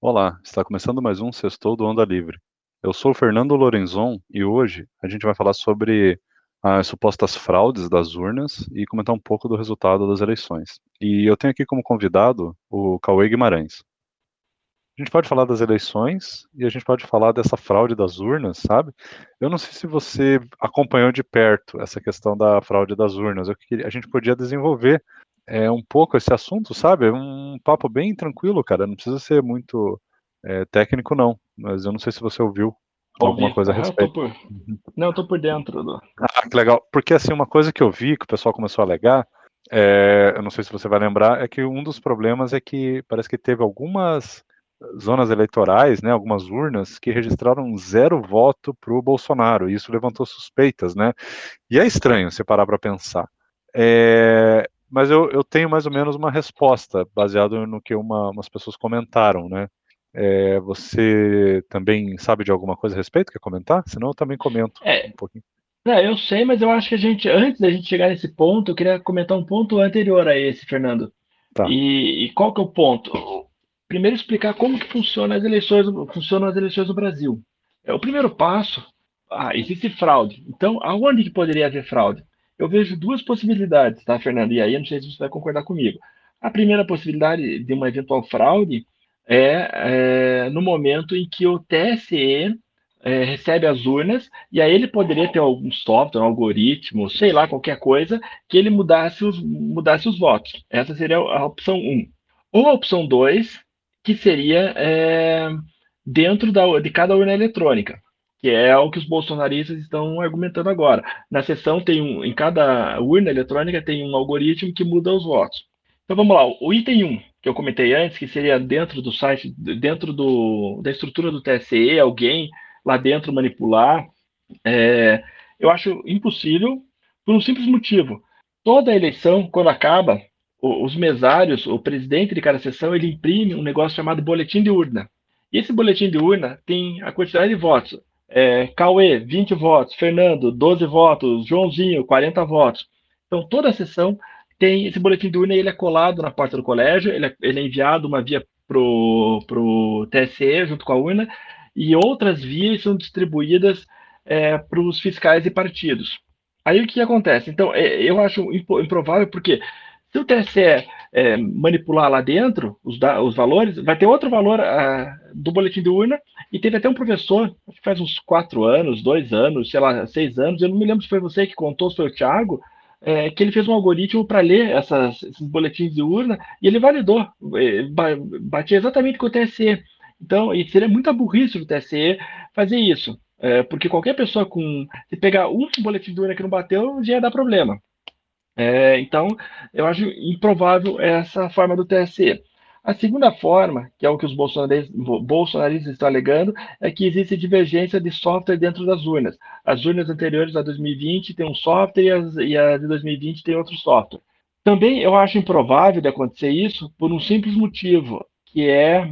Olá, está começando mais um Sextou do Onda Livre. Eu sou o Fernando Lorenzon e hoje a gente vai falar sobre as supostas fraudes das urnas e comentar um pouco do resultado das eleições. E eu tenho aqui como convidado o Cauê Guimarães. A gente pode falar das eleições e a gente pode falar dessa fraude das urnas, sabe? Eu não sei se você acompanhou de perto essa questão da fraude das urnas. Eu a gente podia desenvolver é, um pouco esse assunto, sabe? É um papo bem tranquilo, cara. Não precisa ser muito é, técnico, não. Mas eu não sei se você ouviu alguma Ouvi. coisa a Ah, eu respeito. tô por... Não, eu tô por dentro do. Ah, que legal. Porque, assim, uma coisa que eu vi, que o pessoal começou a alegar, é, eu não sei se você vai lembrar, é que um dos problemas é que parece que teve algumas zonas eleitorais, né, algumas urnas, que registraram zero voto para o Bolsonaro, e isso levantou suspeitas, né? E é estranho você parar para pensar. É, mas eu, eu tenho mais ou menos uma resposta, baseado no que uma, umas pessoas comentaram, né? É, você também sabe de alguma coisa a respeito? Quer comentar? Senão eu também comento É, um pouquinho. não, eu sei, mas eu acho que a gente, antes da gente chegar nesse ponto, eu queria comentar um ponto anterior a esse, Fernando. Tá. E, e qual que é o ponto? Primeiro explicar como que funciona as eleições, funcionam as eleições no Brasil. É o primeiro passo. Ah, existe fraude. Então, aonde que poderia haver fraude? Eu vejo duas possibilidades, tá, Fernando? E aí, eu não sei se você vai concordar comigo. A primeira possibilidade de uma eventual fraude é, é no momento em que o TSE é, recebe as urnas e aí ele poderia ter algum software, um algoritmo, sei lá, qualquer coisa, que ele mudasse os, mudasse os votos. Essa seria a opção 1. Ou a opção 2, que seria é, dentro da, de cada urna eletrônica, que é o que os bolsonaristas estão argumentando agora. Na sessão tem um, em cada urna eletrônica tem um algoritmo que muda os votos. Então vamos lá, o item 1, que eu comentei antes, que seria dentro do site, dentro do, da estrutura do TSE, alguém lá dentro manipular, é, eu acho impossível por um simples motivo. Toda eleição, quando acaba, os mesários, o presidente de cada sessão, ele imprime um negócio chamado boletim de urna. E esse boletim de urna tem a quantidade de votos. É, Cauê, 20 votos. Fernando, 12 votos. Joãozinho, 40 votos. Então, toda a sessão tem esse boletim de urna ele é colado na porta do colégio, ele é, ele é enviado uma via para o TSE junto com a urna, e outras vias são distribuídas é, para os fiscais e partidos. Aí o que acontece? Então, é, eu acho improvável, porque se o TSE é, manipular lá dentro os, os, valores, vai ter outro valor uh, do boletim de urna, e teve até um professor, faz uns quatro anos, dois anos, sei lá, seis anos, eu não me lembro se foi você que contou, se foi o Thiago, é, que ele fez um algoritmo para ler essas, esses boletins de urna, e ele validou, é, batia exatamente com o TSE. Então, e seria muita burrice do TSE fazer isso. É, porque qualquer pessoa com. Se pegar um boletim de urna que não bateu, já ia dar problema. É, então, eu acho improvável essa forma do TSE. A segunda forma, que é o que os bolsonaristas, estão alegando, é que existe divergência de software dentro das urnas. As urnas anteriores a 2020 têm um software e as, e a de 2020 tem outro software. Também eu acho improvável de acontecer isso por um simples motivo, que é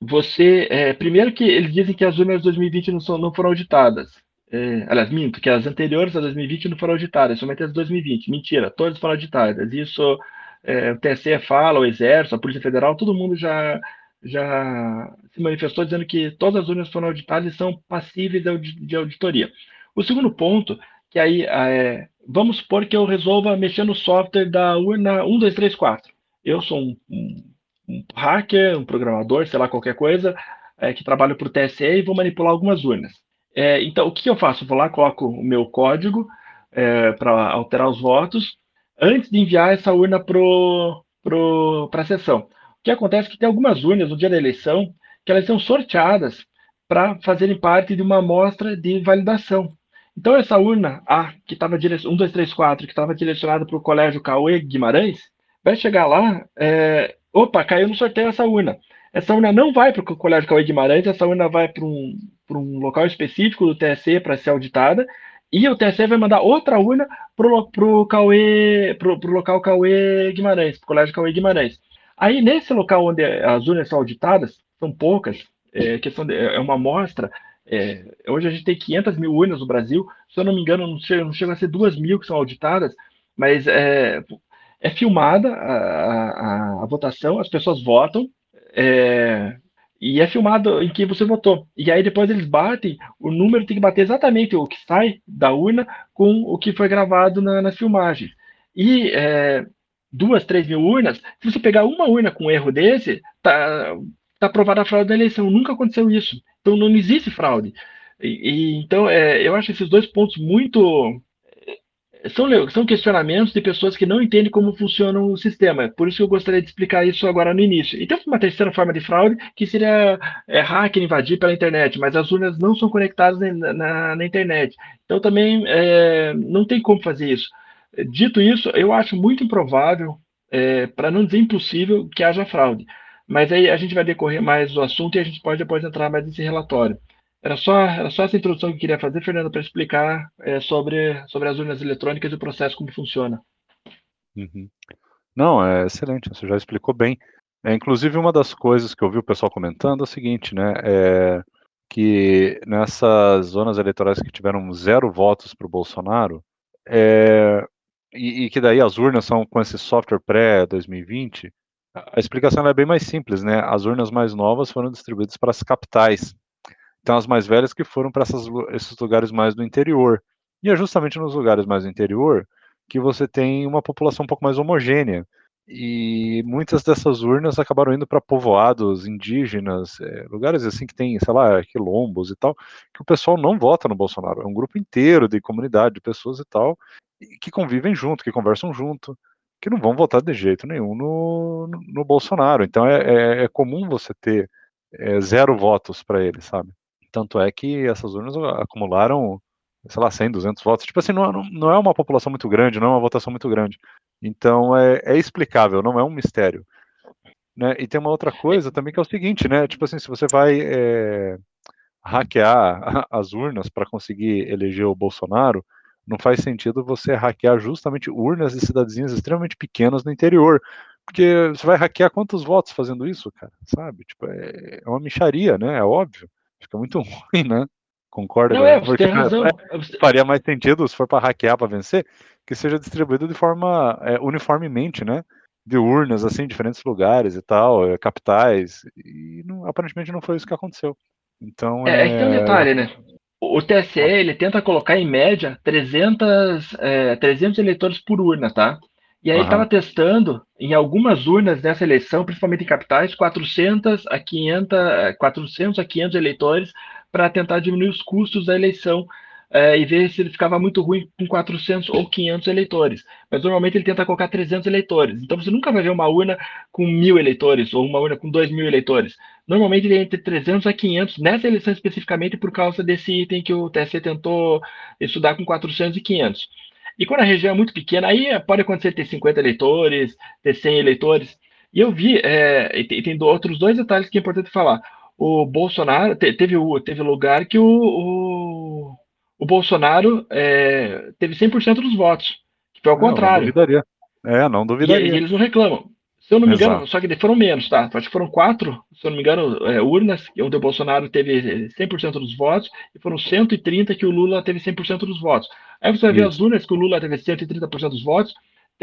você. É, primeiro que eles dizem que as urnas de 2020 não, são, não foram auditadas. É, aliás, minto, que as anteriores a 2020 não foram auditadas, somente as de 2020. Mentira, todas foram auditadas. Isso é, o TSE fala, o Exército, a Polícia Federal, todo mundo já, já se manifestou dizendo que todas as urnas foram auditadas e são passíveis de auditoria. O segundo ponto, que aí é, vamos supor que eu resolva mexer no software da urna 1234. Eu sou um, um, um hacker, um programador, sei lá, qualquer coisa, é, que trabalho para o TSE e vou manipular algumas urnas. É, então, o que eu faço? vou lá, coloco o meu código é, para alterar os votos, antes de enviar essa urna para pro, a sessão. O que acontece é que tem algumas urnas no dia da eleição que elas são sorteadas para fazerem parte de uma amostra de validação. Então, essa urna A, que estava 1, 2, 3, 4, que estava direcionada para o Colégio Cauê Guimarães, vai chegar lá, é, opa, caiu no sorteio essa urna. Essa urna não vai para o Colégio Cauê Guimarães, essa urna vai para um, um local específico do TSE para ser auditada, e o TSE vai mandar outra urna pro, pro pro, pro local Cauê Guimarães, pro colégio Cauê Guimarães. Aí, nesse local onde as urnas são auditadas, são poucas, é, questão de, é uma amostra, é, hoje a gente tem 500 mil urnas no Brasil, se eu não me engano, não chega, não chega a ser 2 mil que são auditadas, mas é, é filmada a, a, a votação, as pessoas votam, é, e é filmado em que você votou. E aí depois eles batem, o número tem que bater exatamente o que sai da urna com o que foi gravado na, nas filmagens. E é, duas, três mil urnas, se você pegar uma urna com um erro desse, tá, tá aprovada a fraude da eleição. Nunca aconteceu isso. Então não existe fraude. E, e então é, eu acho esses dois pontos muito são, são questionamentos de pessoas que não entendem como funciona o sistema. Por isso que eu gostaria de explicar isso agora no início. E tem uma terceira forma de fraude, que seria é, hacker invadir pela internet, mas as urnas não são conectadas na, na, na internet. Então também é, não tem como fazer isso. Dito isso, eu acho muito improvável, é, para não dizer impossível, que haja fraude. Mas aí a gente vai decorrer mais o assunto e a gente pode depois entrar mais nesse relatório. Era só, era só essa introdução que eu queria fazer, Fernando, para explicar é, sobre, sobre as urnas eletrônicas e o processo, como funciona. Uhum. Não, é excelente, você já explicou bem. É, inclusive, uma das coisas que eu vi o pessoal comentando é o seguinte, né? É que nessas zonas eleitorais que tiveram zero votos para o Bolsonaro, é, e, e, que daí as urnas são com esse software pré-2020, a explicação é bem mais simples, né? As urnas mais novas foram distribuídas para as capitais, então, as mais velhas que foram para esses lugares mais do interior. E é justamente nos lugares mais do interior que você tem uma população um pouco mais homogênea. E muitas dessas urnas acabaram indo para povoados indígenas, é, lugares assim que tem, sei lá, quilombos e tal, que o pessoal não vota no Bolsonaro. É um grupo inteiro de comunidade, de pessoas e tal, que convivem junto, que conversam junto, que não vão votar de jeito nenhum no, no, no Bolsonaro. Então é, é, é comum você ter é, zero votos para ele, sabe? Tanto é que essas urnas acumularam, sei lá, 100, 200 votos. Tipo assim, não, não é uma população muito grande, não é uma votação muito grande. Então é, é explicável, não é um mistério. Né? E tem uma outra coisa também que é o seguinte, né? Tipo assim, se você vai é, hackear as urnas para conseguir eleger o Bolsonaro, não faz sentido você hackear justamente urnas de cidadezinhas extremamente pequenas no interior. Porque você vai hackear quantos votos fazendo isso, cara? Sabe? Tipo, é, é uma micharia, né? É óbvio. Fica muito ruim, né? Concorda? Não, é, você Porque, tem razão. É, faria mais sentido, se for para hackear, para vencer, que seja distribuído de forma é, uniformemente, né? De urnas, assim, em diferentes lugares e tal, é, capitais. E não, aparentemente não foi isso que aconteceu. Então, é, é... é tem um detalhe, né? O TSE, ele tenta colocar em média 300, é, 300 eleitores por urna, tá? E aí estava uhum. testando em algumas urnas dessa eleição, principalmente em capitais, 400 a 500, 400 a 500 eleitores para tentar diminuir os custos da eleição é, e ver se ele ficava muito ruim com 400 ou 500 eleitores. Mas normalmente ele tenta colocar 300 eleitores. Então você nunca vai ver uma urna com mil eleitores ou uma urna com 2 mil eleitores. Normalmente ele é entre 300 a 500, nessa eleição especificamente por causa desse item que o TSE tentou estudar com 400 e 500. E quando a região é muito pequena, aí pode acontecer ter 50 eleitores, ter 100 eleitores. E eu vi, é, e tem, outros dois detalhes que é importante falar. O Bolsonaro, te, teve, teve lugar que o, o, o Bolsonaro é, teve 100% dos votos, que foi ao não, contrário. Não duvidaria. É, não duvidaria. E, e eles não reclamam. Se eu não me engano, Exato. só que foram menos, tá? Acho que foram quatro, se eu não me engano, é, urnas, onde o Bolsonaro teve 100% dos votos, e foram 130 que o Lula teve 100% dos votos. Aí você vai ver as urnas que o Lula teve 130% dos votos,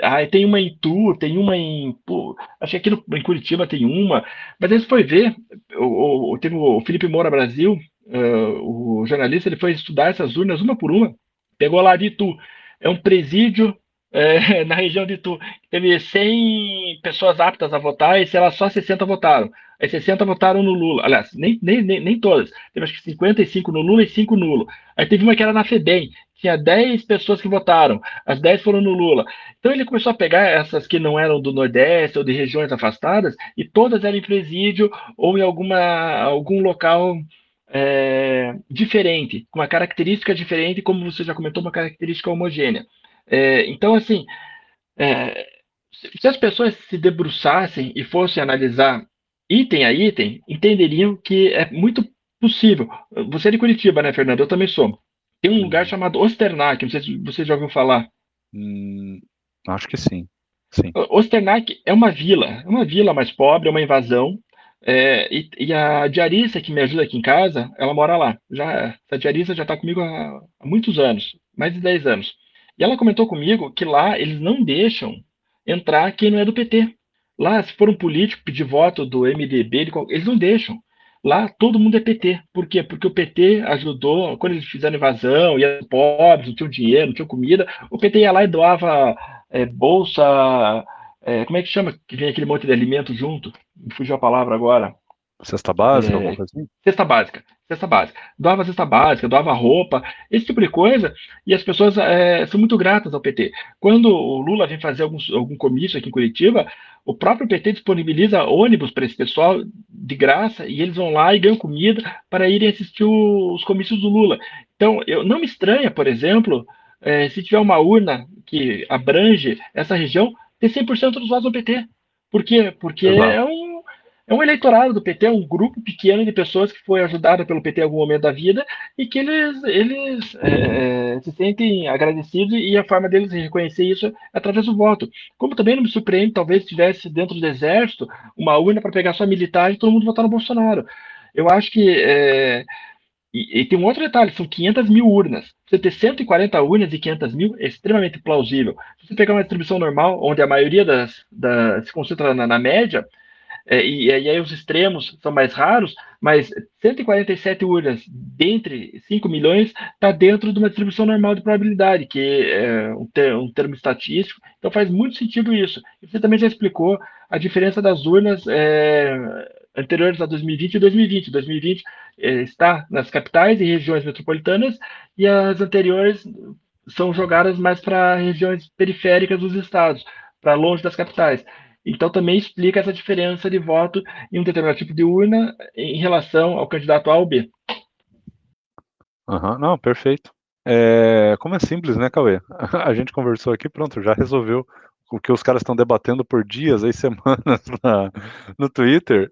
aí tem uma em Tu, tem uma em. Pô, acho que aqui no, em Curitiba tem uma, mas aí você foi ver, o, o, teve o Felipe Moura Brasil, uh, o jornalista, ele foi estudar essas urnas uma por uma, pegou lá de Itu. É um presídio é, na região de Tu. Teve 100 pessoas aptas a votar e, sei lá, só 60 votaram. Aí 60 votaram no Lula. Aliás, nem, nem, nem, nem todas. Teve acho que 55 no Lula e 5 nulo. Aí teve uma que era na FEBEM. Tinha 10 pessoas que votaram. As 10 foram no Lula. Então ele começou a pegar essas que não eram do Nordeste ou de regiões afastadas e todas eram em presídio ou em alguma, algum local é, diferente, com uma característica diferente, como você já comentou, uma característica homogênea. É, então, assim, é, se as pessoas se debruçassem e fossem analisar item a item, entenderiam que é muito possível. Você é de Curitiba, né, Fernando? Eu também sou. Tem um lugar chamado Osternac, não sei se você já ouviu falar. Hum, acho que sim. sim. Osternac é uma vila, é uma vila mais pobre, é uma invasão. É, e, e, a diarista que me ajuda aqui em casa, ela mora lá. Já, essa diarista já está comigo há, há, muitos anos, mais de 10 anos. E ela comentou comigo que lá eles não deixam entrar quem não é do PT. Lá, se for um político pedir voto do MDB, eles não deixam. Lá todo mundo é PT. Por quê? Porque o PT ajudou, quando eles fizeram invasão, ia pobres, não tinham dinheiro, não tinham comida, o PT ia lá e doava é, bolsa. É, como é que chama? Que vem aquele monte de alimento junto? Me fugiu a palavra agora. Cesta básica, é, assim? Cesta básica, cesta básica. Doava cesta básica, doava roupa, esse tipo de coisa, e as pessoas é, são muito gratas ao PT. Quando o Lula vem fazer algum, algum comício aqui em Curitiba, o próprio PT disponibiliza ônibus para esse pessoal de graça, e eles vão lá e ganham comida para irem assistir os comícios do Lula. Então, eu não me estranha, por exemplo, é, se tiver uma urna que abrange essa região, ter 100% dos votos do PT. Por quê? Porque Exato. é um é um eleitorado do PT, é um grupo pequeno de pessoas que foi ajudada pelo PT em algum momento da vida e que eles, eles é, se sentem agradecidos e a forma deles reconhecer isso é através do voto. Como também não me surpreende, talvez tivesse dentro do exército uma urna para pegar só militar e todo mundo votar no Bolsonaro. Eu acho que. É, e, e, tem um outro detalhe: são 500 mil urnas. Você ter 140 urnas e 500 mil é extremamente plausível. Se você pegar uma distribuição normal, onde a maioria das, das se concentra na, na média, é, e, e, aí os extremos são mais raros, mas 147 urnas dentre 5 milhões está dentro de uma distribuição normal de probabilidade, que é um, ter, um, termo estatístico, então faz muito sentido isso. E você também já explicou a diferença das urnas é, anteriores a 2020 e 2020. 2020 é, está nas capitais e regiões metropolitanas, e as anteriores são jogadas mais para regiões periféricas dos estados, para longe das capitais. Então, também explica essa diferença de voto em um determinado tipo de urna em relação ao candidato A ou B. Uhum, não, perfeito. É, como é simples, né, Cauê? A gente conversou aqui, pronto, já resolveu o que os caras estão debatendo por dias, aí semanas na, no Twitter,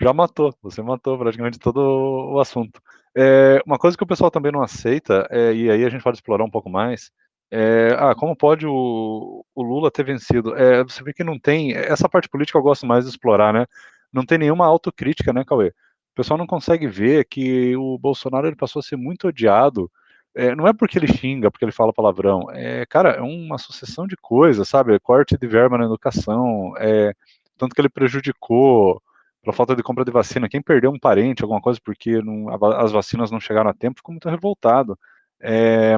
já matou. Você matou praticamente todo o assunto. É, uma coisa que o pessoal também não aceita, é, e aí a gente pode explorar um pouco mais, é, ah, como pode o, o, Lula ter vencido? É, você vê que não tem. Essa parte política eu gosto mais de explorar, né? Não tem nenhuma autocrítica, né, Cauê? O pessoal não consegue ver que o Bolsonaro ele passou a ser muito odiado. É, não é porque ele xinga, porque ele fala palavrão. É, cara, é uma sucessão de coisas, sabe? Corte de verba na educação, é, tanto que ele prejudicou pela falta de compra de vacina. Quem perdeu um parente, alguma coisa, porque não, as vacinas não chegaram a tempo, ficou muito revoltado. É,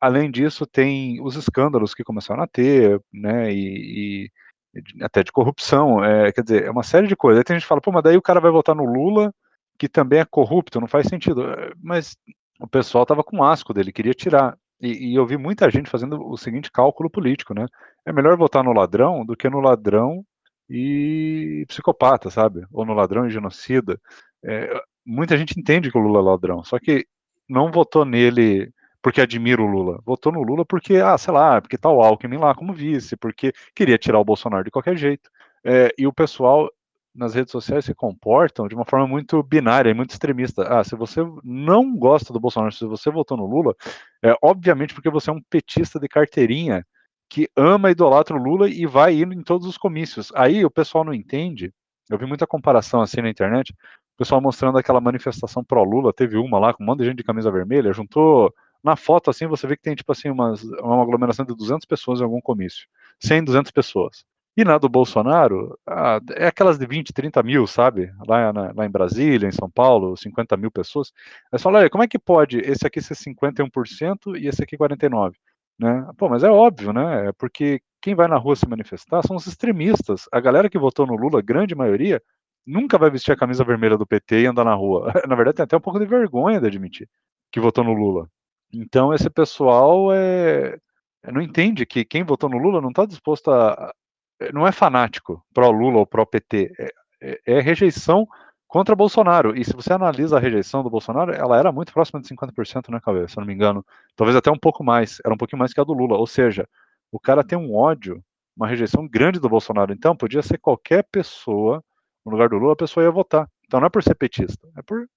Além disso, tem os escândalos que começaram a ter, né, e, e até de corrupção, é, quer dizer, é uma série de coisas. Aí tem gente que fala, pô, mas daí o cara vai votar no Lula, que também é corrupto, não faz sentido. É, mas o pessoal estava com asco dele, queria tirar. E, e, eu vi muita gente fazendo o seguinte cálculo político, né? É melhor votar no ladrão do que no ladrão e psicopata, sabe? Ou no ladrão e genocida. É, muita gente entende que o Lula é ladrão, só que não votou nele porque admira o Lula. Votou no Lula porque, ah, sei lá, porque tá o Alckmin lá como vice, porque queria tirar o Bolsonaro de qualquer jeito. É, e o pessoal nas redes sociais se comportam de uma forma muito binária e muito extremista. Ah, se você não gosta do Bolsonaro, se você votou no Lula, é obviamente porque você é um petista de carteirinha que ama e idolatra o Lula e vai indo em todos os comícios. Aí o pessoal não entende. Eu vi muita comparação assim na internet, o pessoal mostrando aquela manifestação pró-Lula, teve uma lá com um monte de gente de camisa vermelha, juntou na foto, assim, você vê que tem, tipo assim, umas, uma aglomeração de 200 pessoas em algum comício. 100, 200 pessoas. E na do Bolsonaro, é aquelas de 20, 30 mil, sabe? Lá, na, lá em Brasília, em São Paulo, 50 mil pessoas. Aí você fala, como é que pode esse aqui ser 51% e esse aqui 49%? Né? Pô, mas é óbvio, né? É porque quem vai na rua se manifestar são os extremistas. A galera que votou no Lula, grande maioria, nunca vai vestir a camisa vermelha do PT e andar na rua. Na verdade, tem até um pouco de vergonha de admitir que votou no Lula. Então esse pessoal é, não entende que quem votou no Lula não está disposto a. Não é fanático pró-Lula ou pró-PT. É, é, é, rejeição contra Bolsonaro. E se você analisa a rejeição do Bolsonaro, ela era muito próxima de 50%, né, Cauê? Se eu não me engano. Talvez até um pouco mais. Era um pouquinho mais que a do Lula. Ou seja, o cara tem um ódio, uma rejeição grande do Bolsonaro. Então, podia ser qualquer pessoa, no lugar do Lula, a pessoa ia votar. Então não é por ser petista, é por,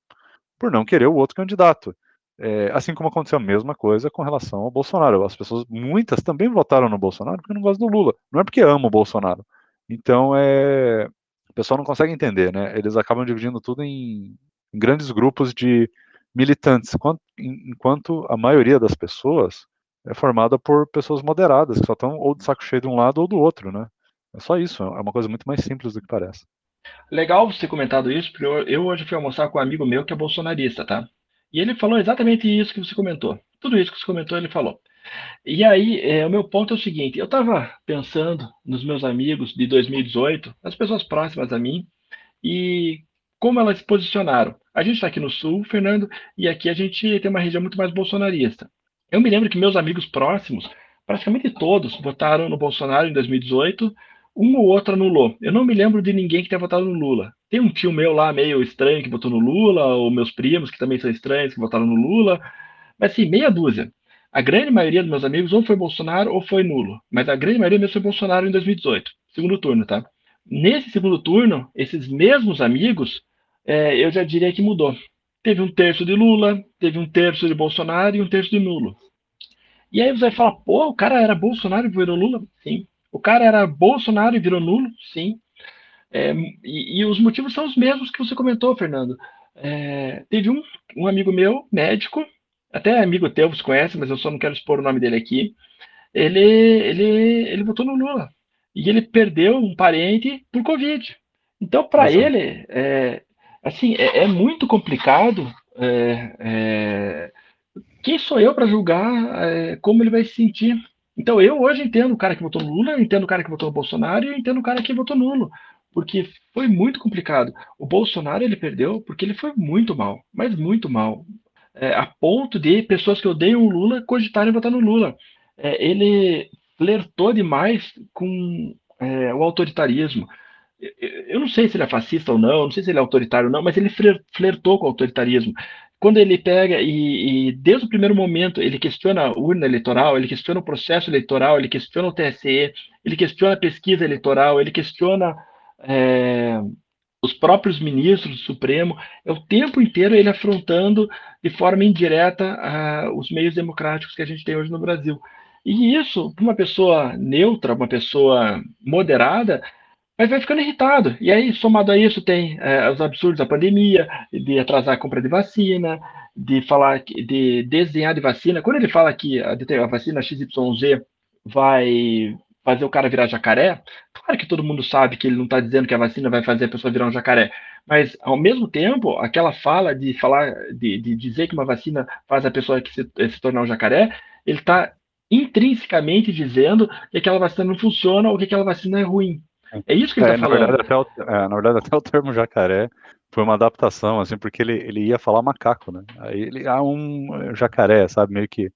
por não querer o outro candidato. É, assim como aconteceu a mesma coisa com relação ao Bolsonaro. As pessoas, muitas também votaram no Bolsonaro porque não gostam do Lula. Não é porque amam o Bolsonaro. Então, é, o pessoal não consegue entender, né? Eles acabam dividindo tudo em, em grandes grupos de militantes, enquanto, enquanto a maioria das pessoas é formada por pessoas moderadas, que só estão ou de saco cheio de um lado ou do outro, né? É só isso, é uma coisa muito mais simples do que parece. Legal você ter comentado isso, porque eu, hoje fui almoçar com um amigo meu que é bolsonarista, tá? E ele falou exatamente isso que você comentou. Tudo isso que você comentou, ele falou. E aí, é, o meu ponto é o seguinte: eu estava pensando nos meus amigos de 2018, as pessoas próximas a mim, e como elas se posicionaram. A gente está aqui no Sul, Fernando, e aqui a gente tem uma região muito mais bolsonarista. Eu me lembro que meus amigos próximos, praticamente todos, votaram no Bolsonaro em 2018, um ou outro anulou. Eu não me lembro de ninguém que tenha votado no Lula. Tem um tio meu lá meio estranho que votou no Lula, ou meus primos que também são estranhos que votaram no Lula, mas assim, meia dúzia. A grande maioria dos meus amigos ou foi Bolsonaro ou foi nulo, mas a grande maioria mesmo foi Bolsonaro em 2018, segundo turno, tá? Nesse segundo turno, esses mesmos amigos, é, eu já diria que mudou. Teve um terço de Lula, teve um terço de Bolsonaro e um terço de nulo. E aí você vai falar, pô, o cara era Bolsonaro e virou Lula? Sim. O cara era Bolsonaro e virou nulo? Sim. É, e, e, os motivos são os mesmos que você comentou, Fernando. É, teve um, um amigo meu, médico, até amigo teu, você conhece, mas eu só não quero expor o nome dele aqui. Ele, ele, ele votou no Lula. E ele perdeu um parente por Covid. Então, para ele, é, assim, é, é, muito complicado. É, é quem sou eu para julgar é, como ele vai se sentir? Então, eu hoje entendo o cara que votou no Lula, eu entendo o cara que votou no Bolsonaro e eu entendo o cara que votou nulo. Porque foi muito complicado. O Bolsonaro ele perdeu porque ele foi muito mal, mas muito mal é, a ponto de pessoas que odeiam o Lula cogitarem votar no Lula. É, ele flertou demais com é, o autoritarismo. Eu não sei se ele é fascista ou não, não sei se ele é autoritário ou não, mas ele flertou com o autoritarismo. Quando ele pega e, e desde o primeiro momento ele questiona a urna eleitoral, ele questiona o processo eleitoral, ele questiona o TSE, ele questiona a pesquisa eleitoral, ele questiona é, os próprios ministros do Supremo, é o tempo inteiro ele afrontando de forma indireta uh, os meios democráticos que a gente tem hoje no Brasil. E isso, para uma pessoa neutra, uma pessoa moderada, vai, vai ficando irritado. E aí, somado a isso, tem uh, os absurdos da pandemia, de atrasar a compra de vacina, de falar, de desenhar de vacina. Quando ele fala que a, a vacina XYZ vai fazer o cara virar jacaré, claro que todo mundo sabe que ele não está dizendo que a vacina vai fazer a pessoa virar um jacaré, mas ao mesmo tempo, aquela fala de falar, de, de dizer que uma vacina faz a pessoa que se, se tornar um jacaré, ele está intrinsecamente dizendo que aquela vacina não funciona ou que aquela vacina é ruim. É isso que ele está é, falando. Verdade, o, é, na verdade, até o termo jacaré foi uma adaptação, assim, porque ele, ele ia falar macaco, né? Aí ele, ah, um jacaré, sabe, meio que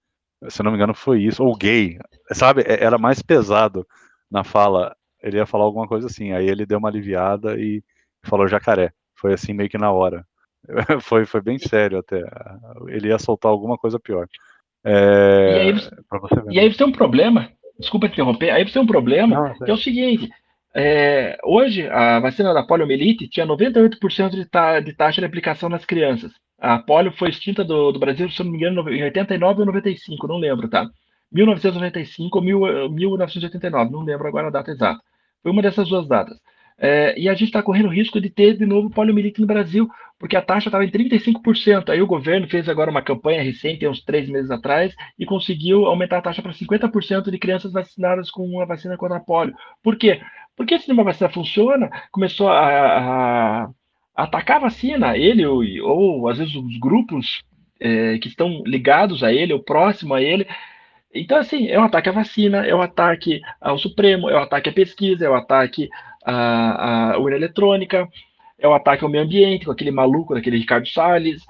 se não me engano, foi isso. Ou gay, sabe? É, era mais pesado na fala. Ele ia falar alguma coisa assim. Aí ele deu uma aliviada e falou jacaré. Foi assim meio que na hora. foi, foi bem sério até. Ele ia soltar alguma coisa pior. É, e, aí você, e aí você tem um problema. Desculpa interromper. Aí você tem um problema Não, que é o seguinte. É, hoje, a vacina da poliomielite tinha 98% de, ta, de taxa de aplicação nas crianças. A polio foi extinta do, do Brasil, se não me engano, em 89 ou 95, não lembro, tá? 1995 ou 1989, não lembro agora a data exata. Foi uma dessas duas datas. É, e a gente está correndo risco de ter de novo poliomielite no Brasil, porque a taxa estava em 35%. Aí o governo fez agora uma campanha recente, uns três meses atrás, e conseguiu aumentar a taxa para 50% de crianças vacinadas com a vacina contra a polio. Por quê? Porque se uma vacina funciona, começou a, a, atacar a vacina, ele ou, ou às vezes os grupos é, que estão ligados a ele, ou próximo a ele. Então, assim, é um ataque à vacina, é um ataque ao Supremo, é um ataque à pesquisa, é um ataque à, à urna eletrônica, é um ataque ao meio ambiente, com aquele maluco daquele Ricardo Salles.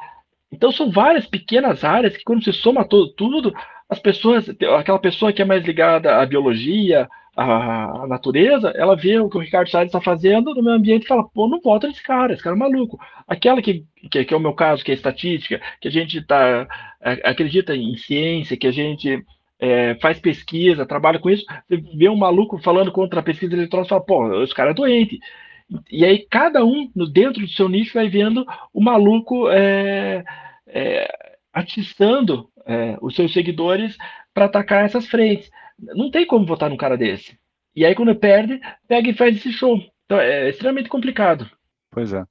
Então, são várias pequenas áreas que, quando se soma todo, tudo, as pessoas, aquela pessoa que é mais ligada à biologia, à natureza, ela vê o que o Ricardo Salles está fazendo no meio ambiente e fala, pô, não vota nesse cara, esse cara é maluco. Aquela que, que, que é o meu caso, que é estatística, que a gente tá, é, acredita em ciência, que a gente é, faz pesquisa, trabalha com isso, você vê um maluco falando contra a pesquisa eletrônica e fala, pô, esse cara é doente. E aí cada um, dentro do seu nicho, vai vendo o maluco é, é, atiçando é, os seus seguidores para atacar essas frentes. Não tem como votar num cara desse. E aí, quando perde, pega e faz esse show. Então, é extremamente complicado. Pois é.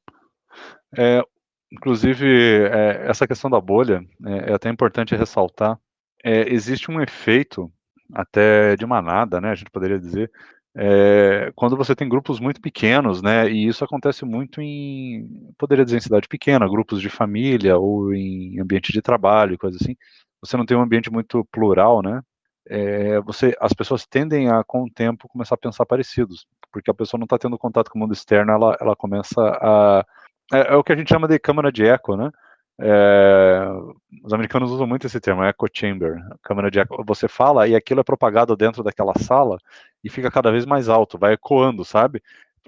é inclusive, é, essa questão da bolha é, é até importante ressaltar. É, existe um efeito, até de manada, né, a gente poderia dizer, é, quando você tem grupos muito pequenos, né, e isso acontece muito em, poderia dizer em cidade pequena, grupos de família ou em ambiente de trabalho, coisa assim, você não tem um ambiente muito plural, né, é, você, as pessoas tendem a, com o tempo, começar a pensar parecidos, porque a pessoa não está tendo contato com o mundo externo, ela, ela começa a, é, é, o que a gente chama de câmara de eco, né, é, os americanos usam muito esse termo, echo chamber, câmara de eco. Você fala e aquilo é propagado dentro daquela sala e fica cada vez mais alto, vai ecoando, sabe?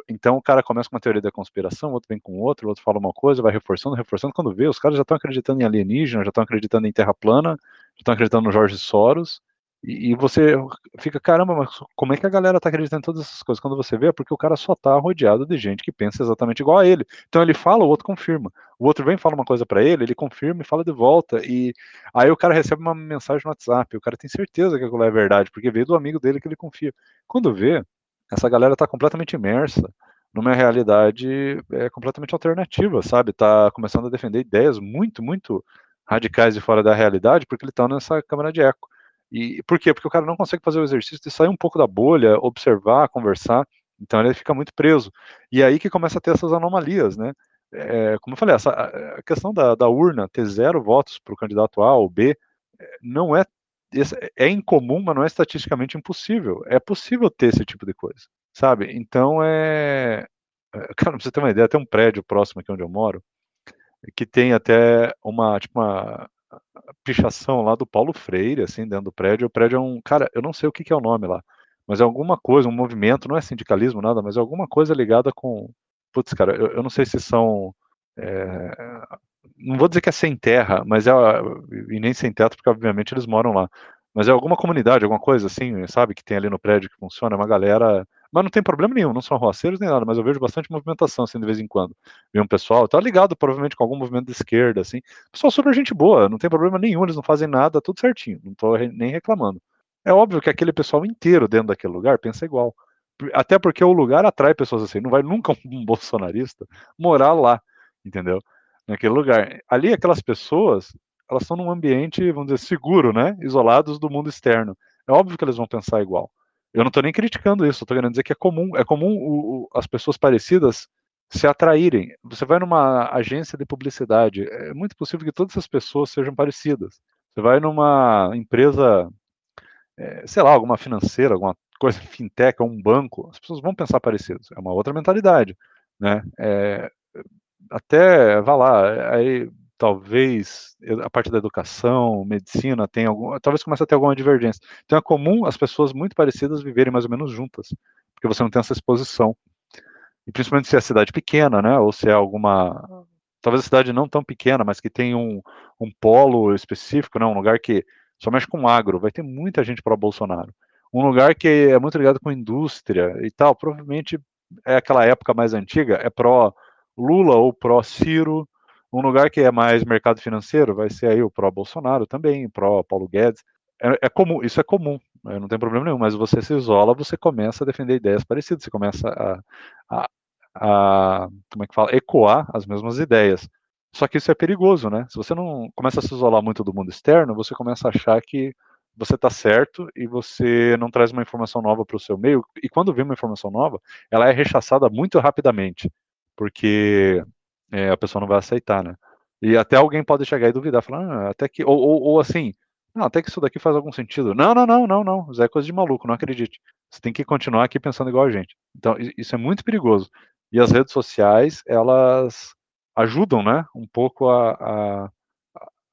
Então o cara começa com uma teoria da conspiração, outro vem com outro, outro fala uma coisa, vai reforçando, reforçando. Quando vê, os caras já estão acreditando em alienígena, já estão acreditando em terra plana, já estão acreditando no Jorge Soros, e, você fica, caramba, mas como é que a galera tá acreditando em todas essas coisas? Quando você vê, é porque o cara só tá rodeado de gente que pensa exatamente igual a ele. Então ele fala, o outro confirma. O outro vem e fala uma coisa para ele, ele confirma e fala de volta. E aí o cara recebe uma mensagem no WhatsApp, o cara tem certeza que aquilo é verdade, porque veio do amigo dele que ele confia. Quando vê, essa galera tá completamente imersa numa realidade é, completamente alternativa, sabe? Tá começando a defender ideias muito, muito radicais e fora da realidade, porque ele tá nessa câmara de eco. E por quê? Porque o cara não consegue fazer o exercício de sair um pouco da bolha, observar, conversar. Então ele fica muito preso. E é aí que começa a ter essas anomalias, né? É, como eu falei, essa, a questão da, da urna ter zero votos para o candidato A ou B é, não é é incomum, mas não é estatisticamente impossível. É possível ter esse tipo de coisa, sabe? Então é, é cara, pra você ter uma ideia, tem um prédio próximo aqui onde eu moro que tem até uma tipo uma pichação lá do Paulo Freire, assim, dentro do prédio. O prédio é um. Cara, eu não sei o que, que é o nome lá, mas é alguma coisa, um movimento, não é sindicalismo, nada, mas é alguma coisa ligada com. Putz, cara, eu, eu não sei se são. É, não vou dizer que é sem terra, mas é. E nem sem teto, porque obviamente eles moram lá. Mas é alguma comunidade, alguma coisa assim, sabe, que tem ali no prédio que funciona, é uma galera mas não tem problema nenhum, não são arruaceiros nem nada, mas eu vejo bastante movimentação, assim, de vez em quando. Vê um pessoal, tá ligado provavelmente com algum movimento de esquerda, assim. Pessoal super gente boa, não tem problema nenhum, eles não fazem nada, tudo certinho, não tô nem reclamando. É óbvio que aquele pessoal inteiro dentro daquele lugar pensa igual. Até porque o lugar atrai pessoas assim, não vai nunca um bolsonarista morar lá, entendeu? Naquele lugar. Ali, aquelas pessoas, elas estão num ambiente, vamos dizer, seguro, né? Isolados do mundo externo. É óbvio que eles vão pensar igual. Eu não estou nem criticando isso, estou querendo dizer que é comum, é comum o, o, as pessoas parecidas se atraírem. Você vai numa agência de publicidade, é muito possível que todas as pessoas sejam parecidas. Você vai numa empresa, é, sei lá, alguma financeira, alguma coisa fintech, um banco, as pessoas vão pensar parecidos. É uma outra mentalidade, né? É, até, vá lá, aí talvez a parte da educação, medicina, tem algum, talvez comece a ter alguma divergência. Então é comum as pessoas muito parecidas viverem mais ou menos juntas, porque você não tem essa exposição. E principalmente se é cidade pequena, né, ou se é alguma, talvez a cidade não tão pequena, mas que tem um, um polo específico, né, um lugar que só mexe com agro, vai ter muita gente para Bolsonaro. Um lugar que é muito ligado com indústria e tal, provavelmente é aquela época mais antiga, é pró Lula ou pró Ciro, um lugar que é mais mercado financeiro vai ser aí o pró-Bolsonaro também, pró-Paulo Guedes. É, é, comum, isso é comum, né, não tem problema nenhum, mas você se isola, você começa a defender ideias parecidas, você começa a, a, a como é que fala, ecoar as mesmas ideias. Só que isso é perigoso, né? Se você não começa a se isolar muito do mundo externo, você começa a achar que você está certo e você não traz uma informação nova para o seu meio. E quando vem uma informação nova, ela é rechaçada muito rapidamente, porque é, a pessoa não vai aceitar, né? E até alguém pode chegar e duvidar, falar, ah, até que, ou, ou, ou, assim, não, até que isso daqui faz algum sentido. Não, não, não, não, não, isso é coisa de maluco, não acredite. Você tem que continuar aqui pensando igual a gente. Então, isso é muito perigoso. E as redes sociais, elas ajudam, né, um pouco a, a,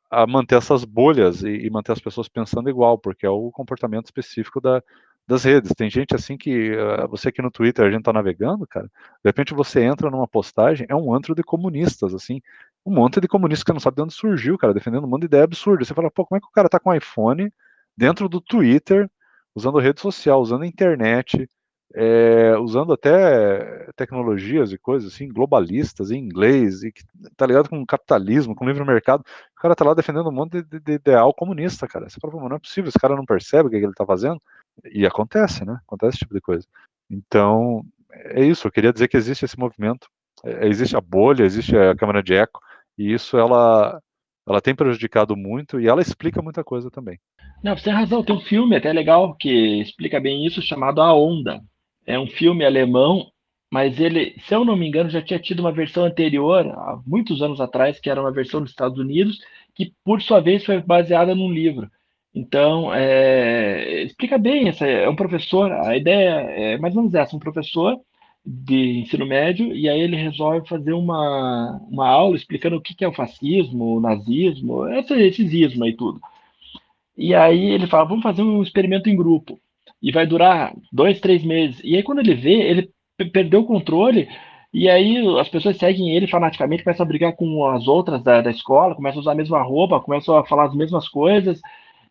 a manter essas bolhas e, e, manter as pessoas pensando igual, porque é o comportamento específico da, das redes. Tem gente assim que uh, você aqui no Twitter a gente tá navegando, cara. De repente você entra numa postagem, é um antro de comunistas, assim, um monte de comunistas que não sabe de onde surgiu, cara, defendendo um monte de ideia absurda. Você fala, pô, como é que o cara tá com iPhone dentro do Twitter, usando rede social, usando internet, é, usando até tecnologias e coisas assim, globalistas, em inglês, e que tá ligado com capitalismo, com livre mercado. O cara tá lá defendendo um monte de, de ideal comunista, cara. Você fala, pô, não é possível, esse cara não percebe o que, é que ele tá fazendo. E acontece, né? Acontece esse tipo de coisa. Então, é isso. Eu queria dizer que existe esse movimento. É, existe a bolha, existe a câmara de eco, e isso ela, ela tem prejudicado muito e ela explica muita coisa também. Não, você tem razão. Tem um filme até legal que explica bem isso, chamado A Onda. É um filme alemão, mas ele, se eu não me engano, já tinha tido uma versão anterior, há muitos anos atrás, que era uma versão dos Estados Unidos, que por sua vez foi baseada num livro. Então, é, explica bem, essa, é um professor, a ideia é mais ou menos essa, um professor de ensino médio, e aí ele resolve fazer uma, uma aula explicando o que, que é o fascismo, o nazismo, esse, esses ismos aí tudo. E aí ele fala, vamos fazer um experimento em grupo. E vai durar dois, três meses. E aí quando ele vê, ele perdeu o controle, e aí as pessoas seguem ele fanaticamente, começam a brigar com as outras da, da escola, começam a usar a mesma roupa, começam a falar as mesmas coisas,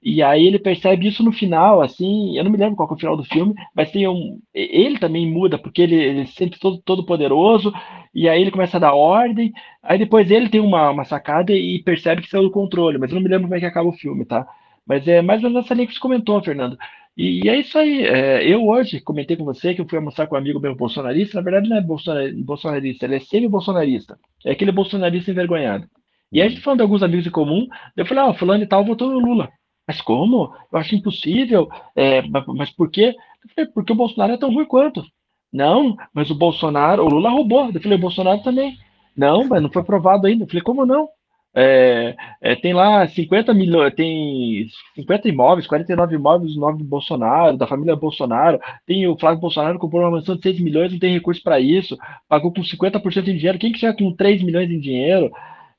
e aí ele percebe isso no final, assim, eu não me lembro qual é o final do filme, mas tem um. Ele também muda, porque ele, ele se sente todo, todo poderoso, e aí ele começa a dar ordem, aí depois ele tem uma, uma sacada e percebe que saiu do controle, mas eu não me lembro como é que acaba o filme, tá? Mas é mais ou menos essa linha que você comentou, Fernando. E, e é isso aí. É, eu hoje comentei com você que eu fui almoçar com um amigo meu bolsonarista, na verdade não é bolsonarista, ele é semi-bolsonarista. É aquele bolsonarista envergonhado. E aí a gente falando de alguns amigos em comum, eu falei, ah, o fulano e tal votou no Lula. Mas como? Eu acho impossível. É, mas por quê? Eu falei, porque o Bolsonaro é tão ruim quanto. Não, mas o Bolsonaro, o Lula roubou. Eu falei, o Bolsonaro também. Não, mas não foi provado ainda. Eu falei, como não? É, é, tem lá 50 milhões, tem 50 imóveis, 49 imóveis no nome do Bolsonaro, da família Bolsonaro. Tem o Flávio Bolsonaro comprou uma mansão de 6 milhões, não tem recurso para isso, pagou com 50% em dinheiro. Quem que chega com 3 milhões em dinheiro?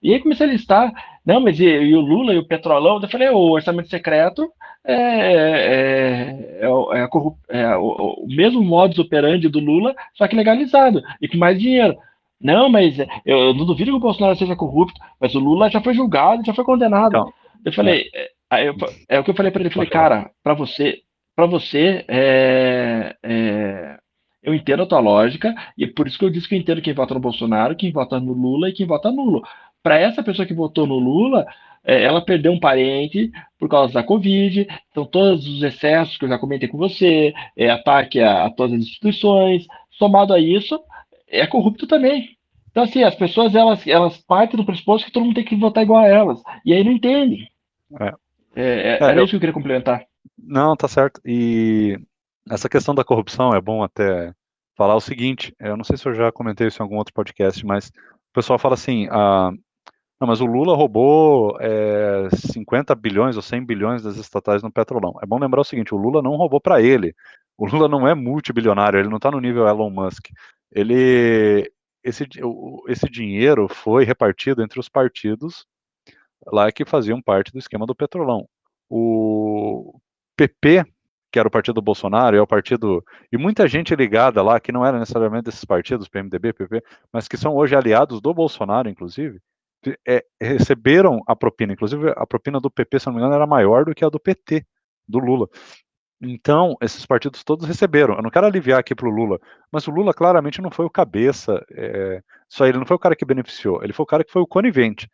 E aí comecei a listar, não, mas e, e o Lula e o Petrolão? Eu falei, o orçamento secreto é, é, é, é, corrup, é o, o, mesmo modus operandi do Lula, só que legalizado e com mais dinheiro. Não, mas eu não duvido que o Bolsonaro seja corrupto, mas o Lula já foi julgado, já foi condenado. Então, eu falei, é, é, é o que eu falei para ele, eu falei, cara, para você, para você, é, é, eu entendo a tua lógica, e é por isso que eu disse que eu entendo quem vota no Bolsonaro, quem vota no Lula e quem vota nulo para essa pessoa que votou no Lula, é, ela perdeu um parente por causa da Covid, então todos os excessos que eu já comentei com você, é, ataque a, a todas as instituições, somado a isso, é corrupto também. Então, assim, as pessoas, elas, elas partem do pressuposto que todo mundo tem que votar igual a elas, e aí não entende. É. É, é, é era eu... isso que eu queria complementar. Não, tá certo. E essa questão da corrupção é bom até falar o seguinte, eu não sei se eu já comentei isso em algum outro podcast, mas o pessoal fala assim, a, não, mas o Lula roubou é, 50 bilhões ou 100 bilhões das estatais no Petrolão. É bom lembrar o seguinte: o Lula não roubou para ele. O Lula não é multibilionário, ele não está no nível Elon Musk. Ele, esse, esse dinheiro foi repartido entre os partidos lá que faziam parte do esquema do Petrolão. O PP, que era o partido do Bolsonaro, é o partido. E muita gente ligada lá, que não era necessariamente desses partidos, PMDB, PP, mas que são hoje aliados do Bolsonaro, inclusive é, receberam a propina. Inclusive, a propina do PP, se não me engano, era maior do que a do PT, do Lula. Então, esses partidos todos receberam. Eu não quero aliviar aqui para o Lula, mas o Lula claramente não foi o cabeça. É, só ele não foi o cara que beneficiou, ele foi o cara que foi o conivente.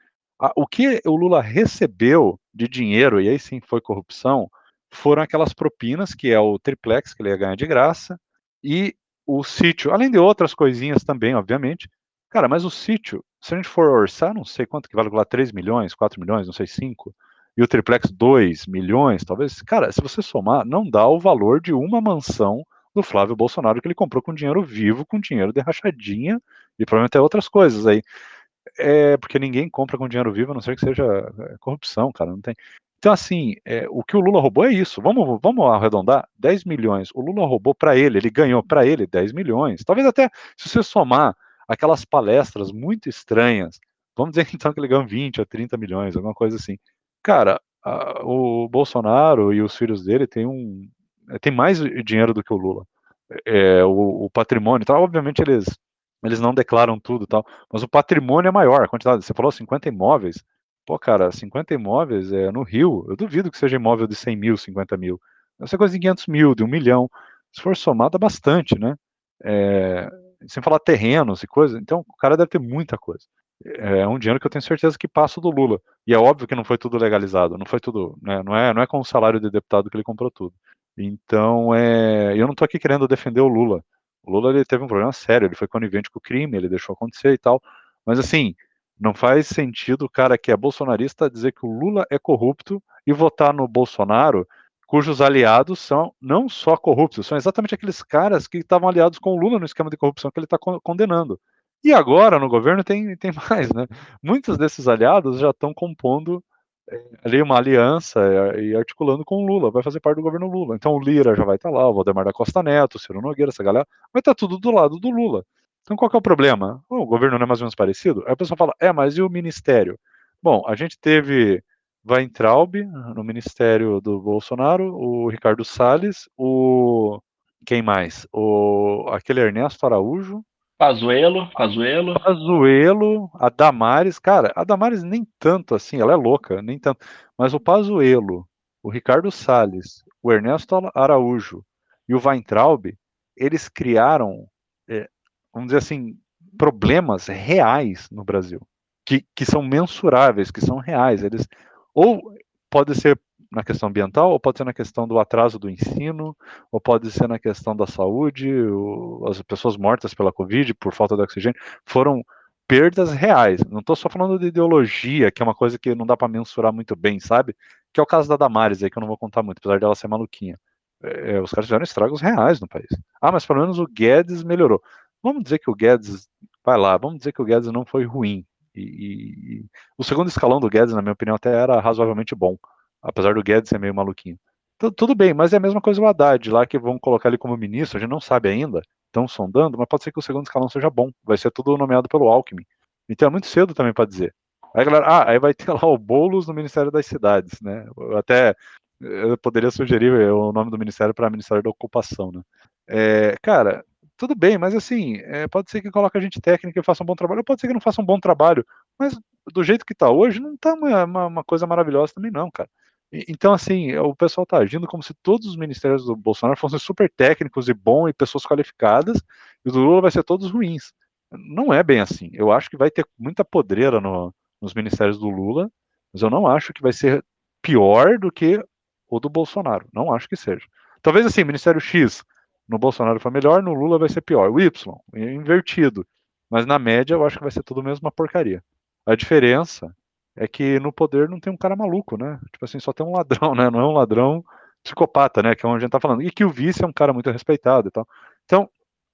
o que o Lula recebeu de dinheiro, e aí sim foi corrupção, foram aquelas propinas, que é o triplex que ele ia ganhar de graça, e o sítio, além de outras coisinhas também, obviamente. Cara, mas o sítio se a gente for orçar, não sei quanto que vale lá, 3 milhões, 4 milhões, não sei, 5, e o triplex 2 milhões, talvez, cara, se você somar, não dá o valor de uma mansão do Flávio Bolsonaro que ele comprou com dinheiro vivo, com dinheiro de rachadinha e provavelmente até outras coisas aí. É porque ninguém compra com dinheiro vivo, a não ser que seja é, corrupção, cara, não tem. Então, assim, é, o que o Lula roubou é isso. Vamos, vamos arredondar: 10 milhões. O Lula roubou para ele, ele ganhou para ele 10 milhões. Talvez até, se você somar aquelas palestras muito estranhas. Vamos dizer então que ele ganhou 20 a 30 milhões, alguma coisa assim. Cara, a, o Bolsonaro e os filhos dele têm um eh, tem mais dinheiro do que o Lula. É, o, o, patrimônio, tal, obviamente eles eles não declaram tudo, tal, mas o patrimônio é maior. A quantidade, você falou 50 imóveis. Pô, cara, 50 imóveis é no Rio. Eu duvido que seja imóvel de 100 mil, 50 mil. Ser coisa de 500 mil, de um milhão. Se for somado, é bastante, né? É, sem falar terrenos e coisas. Então, o cara deve ter muita coisa. É um dinheiro que eu tenho certeza que passa do Lula. E é óbvio que não foi tudo legalizado, não foi tudo, né, não é, não é com o salário de deputado que ele comprou tudo. Então, é, eu não estou aqui querendo defender o Lula. O Lula ele teve um problema sério, ele foi conivente com o crime, ele deixou acontecer e tal. Mas assim, não faz sentido o cara que é bolsonarista dizer que o Lula é corrupto e votar no Bolsonaro cujos aliados são não só corruptos, são exatamente aqueles caras que estavam aliados com o Lula no esquema de corrupção que ele está condenando. E agora no governo tem, tem mais, né? Muitos desses aliados já estão compondo é, ali uma aliança e articulando com o Lula, vai fazer parte do governo Lula. Então o Lira já vai estar tá lá, o Valdemar da Costa Neto, o Ciro Nogueira, essa galera, vai estar tá tudo do lado do Lula. Então qual é o problema? o governo não é mais ou menos parecido? Aí a pessoa fala, é, mas e o ministério? Bom, a gente teve Weintraub no ministério do Bolsonaro, o Ricardo Salles, o quem mais? O aquele Ernesto Araújo, Pazuelo, Pazuelo. Pazuelo, a Damares, cara, a Damares nem tanto assim, ela é louca, nem tanto, mas o Pazuelo, o Ricardo Salles, o Ernesto Araújo e o Weintraub, eles criaram, é, vamos dizer assim, problemas reais no Brasil, que, que são mensuráveis, que são reais. Eles ou pode ser na questão ambiental, ou pode ser na questão do atraso do ensino, ou pode ser na questão da saúde, as pessoas mortas pela Covid por falta de oxigênio, foram perdas reais. Não estou só falando de ideologia, que é uma coisa que não dá para mensurar muito bem, sabe? Que é o caso da Damares aí, que eu não vou contar muito, apesar dela ser maluquinha. É, os caras fizeram estragos reais no país. Ah, mas pelo menos o Guedes melhorou. Vamos dizer que o Guedes, vai lá, vamos dizer que o Guedes não foi ruim. E, e, o segundo escalão do Guedes, na minha opinião, até era razoavelmente bom, apesar do Guedes ser meio maluquinho. Então, tudo bem, mas é a mesma coisa o Haddad, lá que vão colocar ele como ministro, a gente não sabe ainda, estão sondando, mas pode ser que o segundo escalão seja bom, vai ser tudo nomeado pelo Alckmin. Então é muito cedo também para dizer. Aí, galera, ah, aí vai ter lá o Boulos no Ministério das Cidades, né? Eu até eu poderia sugerir o nome do ministério para Ministério da Ocupação, né? É, cara, tudo bem, mas assim, é, pode ser que coloque a gente técnica e faça um bom trabalho, pode ser que não faça um bom trabalho, mas do jeito que está hoje, não está uma, uma, uma, coisa maravilhosa também, não, cara. E, então, assim, o pessoal está agindo como se todos os ministérios do Bolsonaro fossem super técnicos e bons e pessoas qualificadas, e o do Lula vai ser todos ruins. Não é bem assim. Eu acho que vai ter muita podreira no, nos ministérios do Lula, mas eu não acho que vai ser pior do que o do Bolsonaro. Não acho que seja. Talvez assim, Ministério X no Bolsonaro foi melhor, no Lula vai ser pior. O Y, invertido. Mas na média eu acho que vai ser tudo mesmo uma porcaria. A diferença é que no poder não tem um cara maluco, né? Tipo assim, só tem um ladrão, né? Não é um ladrão psicopata, né? Que é onde a gente tá falando. E que o vice é um cara muito respeitado e tal. Então,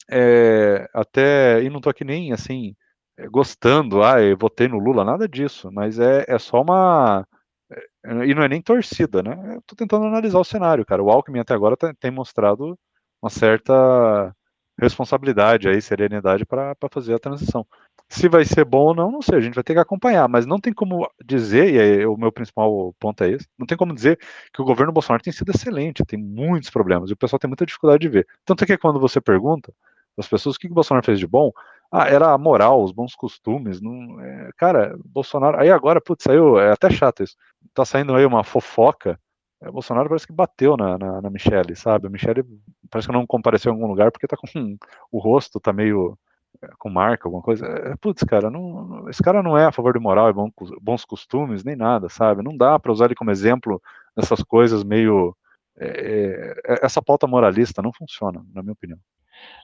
é, até, e não tô aqui nem assim, é, gostando, ah, eu votei no Lula, nada disso, mas é, é só uma. É, e não é nem torcida, né? Eu tô tentando analisar o cenário, cara. O Alckmin até agora tem mostrado uma certa responsabilidade aí, serenidade para fazer a transição. Se vai ser bom ou não, não sei, a gente vai ter que acompanhar, mas não tem como dizer, e aí, o meu principal ponto é esse, não tem como dizer que o governo Bolsonaro tem sido excelente, tem muitos problemas, e o pessoal tem muita dificuldade de ver. Tanto é que quando você pergunta as pessoas o que o Bolsonaro fez de bom, ah, era a moral, os bons costumes, não, é, cara, Bolsonaro, aí agora, putz, saiu, é até chato isso, tá saindo aí uma fofoca o Bolsonaro parece que bateu na, na, na Michelle, sabe? A Michelle parece que não compareceu em algum lugar porque tá com o rosto tá meio é, com marca, alguma coisa. É, putz, cara, não, esse cara não é a favor de moral e bom, bons costumes, nem nada, sabe? Não dá para usar ele como exemplo nessas coisas meio. É, é, essa pauta moralista não funciona, na minha opinião.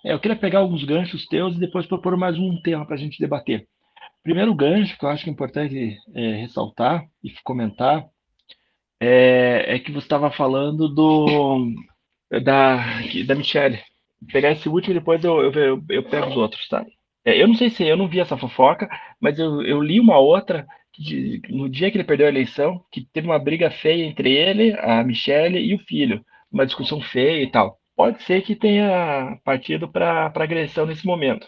É, eu queria pegar alguns ganchos teus e depois propor mais um tema para a gente debater. Primeiro gancho que eu acho que é importante ressaltar e comentar é, é que você estava falando do da, da Michelle. Pegar esse último e depois eu, eu, eu, pego os outros, tá? É, eu não sei se eu não vi essa fofoca, mas eu, eu li uma outra que, no dia que ele perdeu a eleição, que teve uma briga feia entre ele, a Michelle e o filho, uma discussão feia e tal. Pode ser que tenha partido para agressão nesse momento.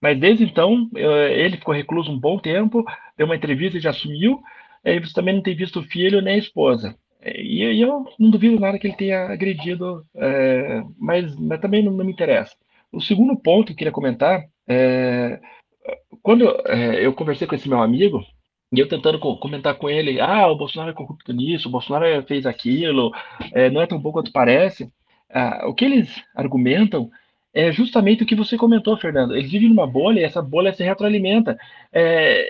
Mas desde então, eu, ele ficou recluso um bom tempo, deu uma entrevista e já sumiu, aí você também não tem visto o filho nem a esposa. E, e eu não duvido nada que ele tenha agredido, é, mas, mas também não, não, me interessa. O segundo ponto que eu queria comentar é quando é, eu conversei com esse meu amigo, e eu tentando comentar com ele, ah, o Bolsonaro é corrupto nisso, o Bolsonaro fez aquilo, é, não é tão bom quanto parece. Ah, o que eles argumentam é justamente o que você comentou, Fernando. Eles vivem numa bolha e essa bolha se retroalimenta. É,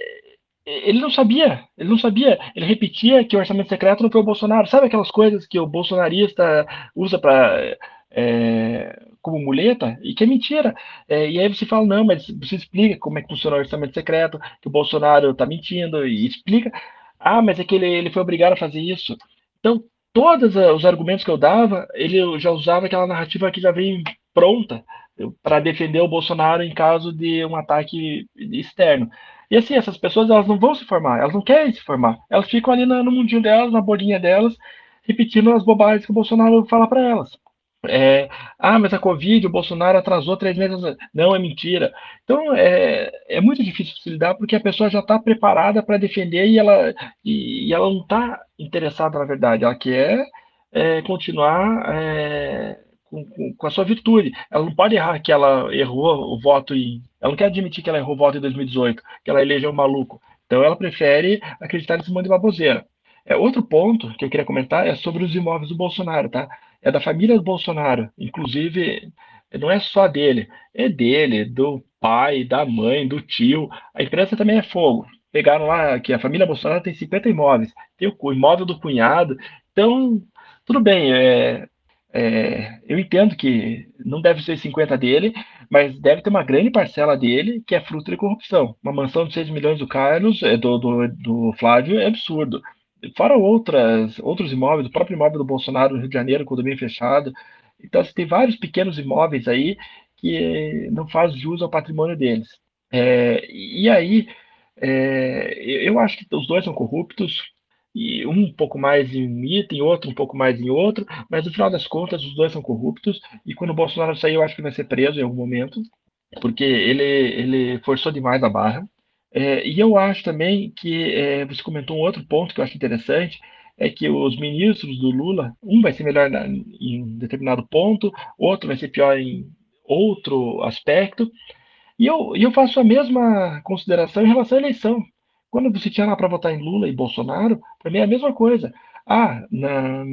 ele não sabia, ele não sabia, ele repetia que o orçamento secreto não foi o Bolsonaro. Sabe aquelas coisas que o bolsonarista usa para é, como muleta e que é mentira. É, e aí você fala, não, mas você explica como é que funciona o orçamento secreto, que o Bolsonaro está mentindo e explica. Ah, mas é que ele, ele foi obrigado a fazer isso. Então, todos os argumentos que eu dava, ele já usava aquela narrativa que já vem pronta para defender o Bolsonaro em caso de um ataque externo. E assim, essas pessoas elas não vão se formar, elas não querem se formar. Elas ficam ali no mundinho delas, na bolinha delas, repetindo as bobagens que o Bolsonaro fala para elas. É, ah, mas a Covid, o Bolsonaro atrasou três meses. Não, é mentira. Então, é, é muito difícil se lidar porque a pessoa já está preparada para defender e ela, e, e ela não está interessada na verdade. Ela quer é, continuar é, com, com, a sua virtude. Ela não pode errar que ela errou o voto em. Ela não quer admitir que ela errou o voto em 2018, que ela elegeu um maluco. Então, ela prefere acreditar nesse mundo de baboseira. É, outro ponto que eu queria comentar é sobre os imóveis do Bolsonaro, tá? É da família do Bolsonaro, inclusive não é só dele, é dele, do pai, da mãe, do tio. A empresa também é fogo. Pegaram lá que a família Bolsonaro tem 50 imóveis, tem o imóvel do cunhado. Então, tudo bem, é, é, eu entendo que não deve ser 50 dele, mas deve ter uma grande parcela dele que é fruto de corrupção. Uma mansão de 6 milhões do Carlos, é, do, do, do Flávio, é absurdo. Fora outras, outros imóveis, o próprio imóvel do Bolsonaro no Rio de Janeiro, quando bem fechado. Então, você tem vários pequenos imóveis aí que não faz jus ao patrimônio deles. É, e aí, é, eu acho que os dois são corruptos, e um um pouco mais em um item, outro um pouco mais em outro, mas no final das contas, os dois são corruptos, e quando o Bolsonaro sair, eu acho que vai ser preso em algum momento, porque ele, ele forçou demais a barra. É, e eu acho também que é, você comentou um outro ponto que eu acho interessante, é que os ministros do Lula, um vai ser melhor na, em determinado ponto, outro vai ser pior em outro aspecto. E eu, eu faço a mesma consideração em relação à eleição. Quando você tinha lá para votar em Lula e Bolsonaro, para mim é a mesma coisa. Ah, na,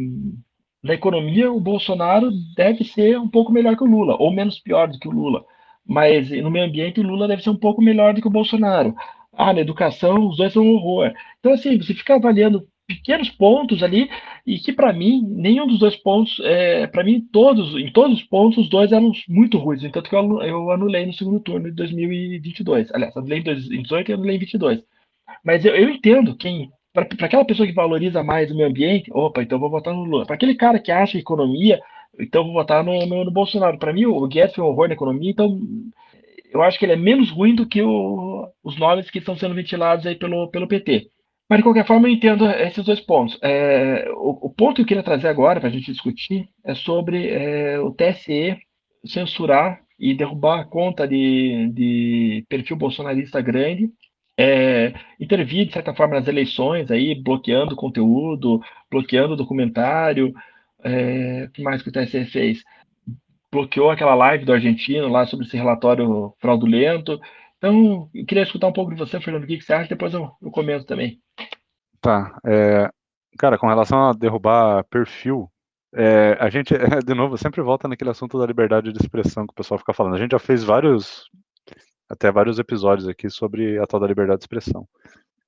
na economia, o Bolsonaro deve ser um pouco melhor que o Lula, ou menos pior do que o Lula mas no meio ambiente o Lula deve ser um pouco melhor do que o Bolsonaro. Ah, na educação os dois são um horror. Então, assim, você fica avaliando pequenos pontos ali e que para mim nenhum dos dois pontos é, para mim todos em todos os pontos os dois eram muito ruins então que eu, eu anulei no segundo turno de 2022 aliás anulei em 2018 e anulei em 22 mas eu, eu entendo quem para aquela pessoa que valoriza mais o meio ambiente opa então vou votar no Lula para aquele cara que acha economia então vou votar no, no, no Bolsonaro. Para mim, o Guedes foi um horror na economia, então eu acho que ele é menos ruim do que o, os nomes que estão sendo ventilados aí pelo, pelo PT. Mas, de qualquer forma, eu entendo esses dois pontos. É, o, o, ponto que eu queria trazer agora para a gente discutir é sobre é, o TSE censurar e derrubar a conta de, de perfil bolsonarista grande, é, intervir, de certa forma, nas eleições, aí, bloqueando conteúdo, bloqueando documentário, é, o que mais que o TSE fez? Bloqueou aquela live do argentino lá sobre esse relatório fraudulento. Então, eu queria escutar um pouco de você, Fernando, o que, você acha, depois eu, eu comento também. Tá. É, cara, com relação a derrubar perfil, é, a gente, de novo, sempre volta naquele assunto da liberdade de expressão que o pessoal fica falando. A gente já fez vários, até vários episódios aqui sobre a tal da liberdade de expressão.